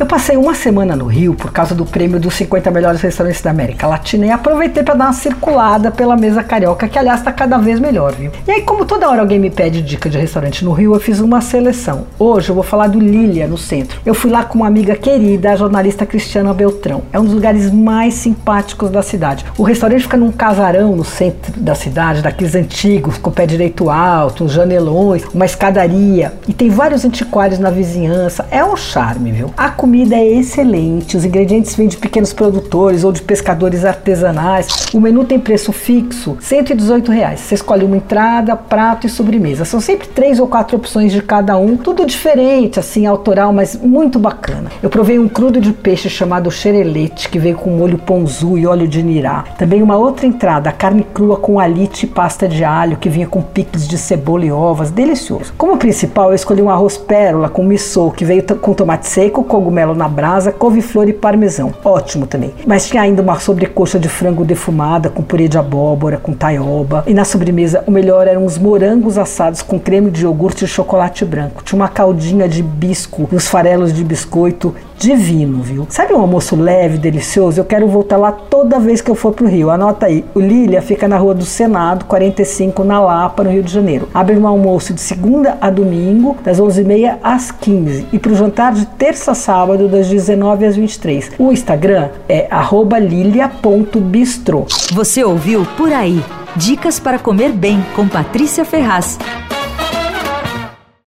Eu passei uma semana no Rio por causa do prêmio dos 50 melhores restaurantes da América Latina e aproveitei para dar uma circulada pela mesa carioca, que aliás está cada vez melhor, viu? E aí, como toda hora alguém me pede dica de restaurante no Rio, eu fiz uma seleção. Hoje eu vou falar do Lilia, no centro. Eu fui lá com uma amiga querida, a jornalista Cristiana Beltrão. É um dos lugares mais simpáticos da cidade. O restaurante fica num casarão no centro da cidade, daqueles antigos, com pé direito alto, uns janelões, uma escadaria. E tem vários antiquários na vizinhança. É um charme, viu? A comida é excelente, os ingredientes vêm de pequenos produtores ou de pescadores artesanais. O menu tem preço fixo, 118 reais. Você escolhe uma entrada, prato e sobremesa. São sempre três ou quatro opções de cada um, tudo diferente, assim, autoral, mas muito bacana. Eu provei um crudo de peixe chamado xerelete, que veio com molho ponzu e óleo de nirá. Também uma outra entrada, carne crua com alite e pasta de alho, que vinha com picles de cebola e ovas, delicioso. Como principal, eu escolhi um arroz pérola com missô, que veio com tomate seco, cogumelo na brasa, couve-flor e parmesão. Ótimo também. Mas tinha ainda uma sobrecoxa de frango defumada com purê de abóbora, com taioba. E na sobremesa, o melhor eram os morangos assados com creme de iogurte e chocolate branco. Tinha uma caldinha de bisco e os farelos de biscoito divino, viu? Sabe um almoço leve, delicioso? Eu quero voltar lá toda vez que eu for pro Rio. Anota aí. O Lilia fica na Rua do Senado, 45, na Lapa, no Rio de Janeiro. Abre um almoço de segunda a domingo, das 11h30 às 15 e pro jantar de terça a sábado, das 19 às 23. O Instagram é lilia.bistro. Você ouviu Por Aí. Dicas para comer bem com Patrícia Ferraz.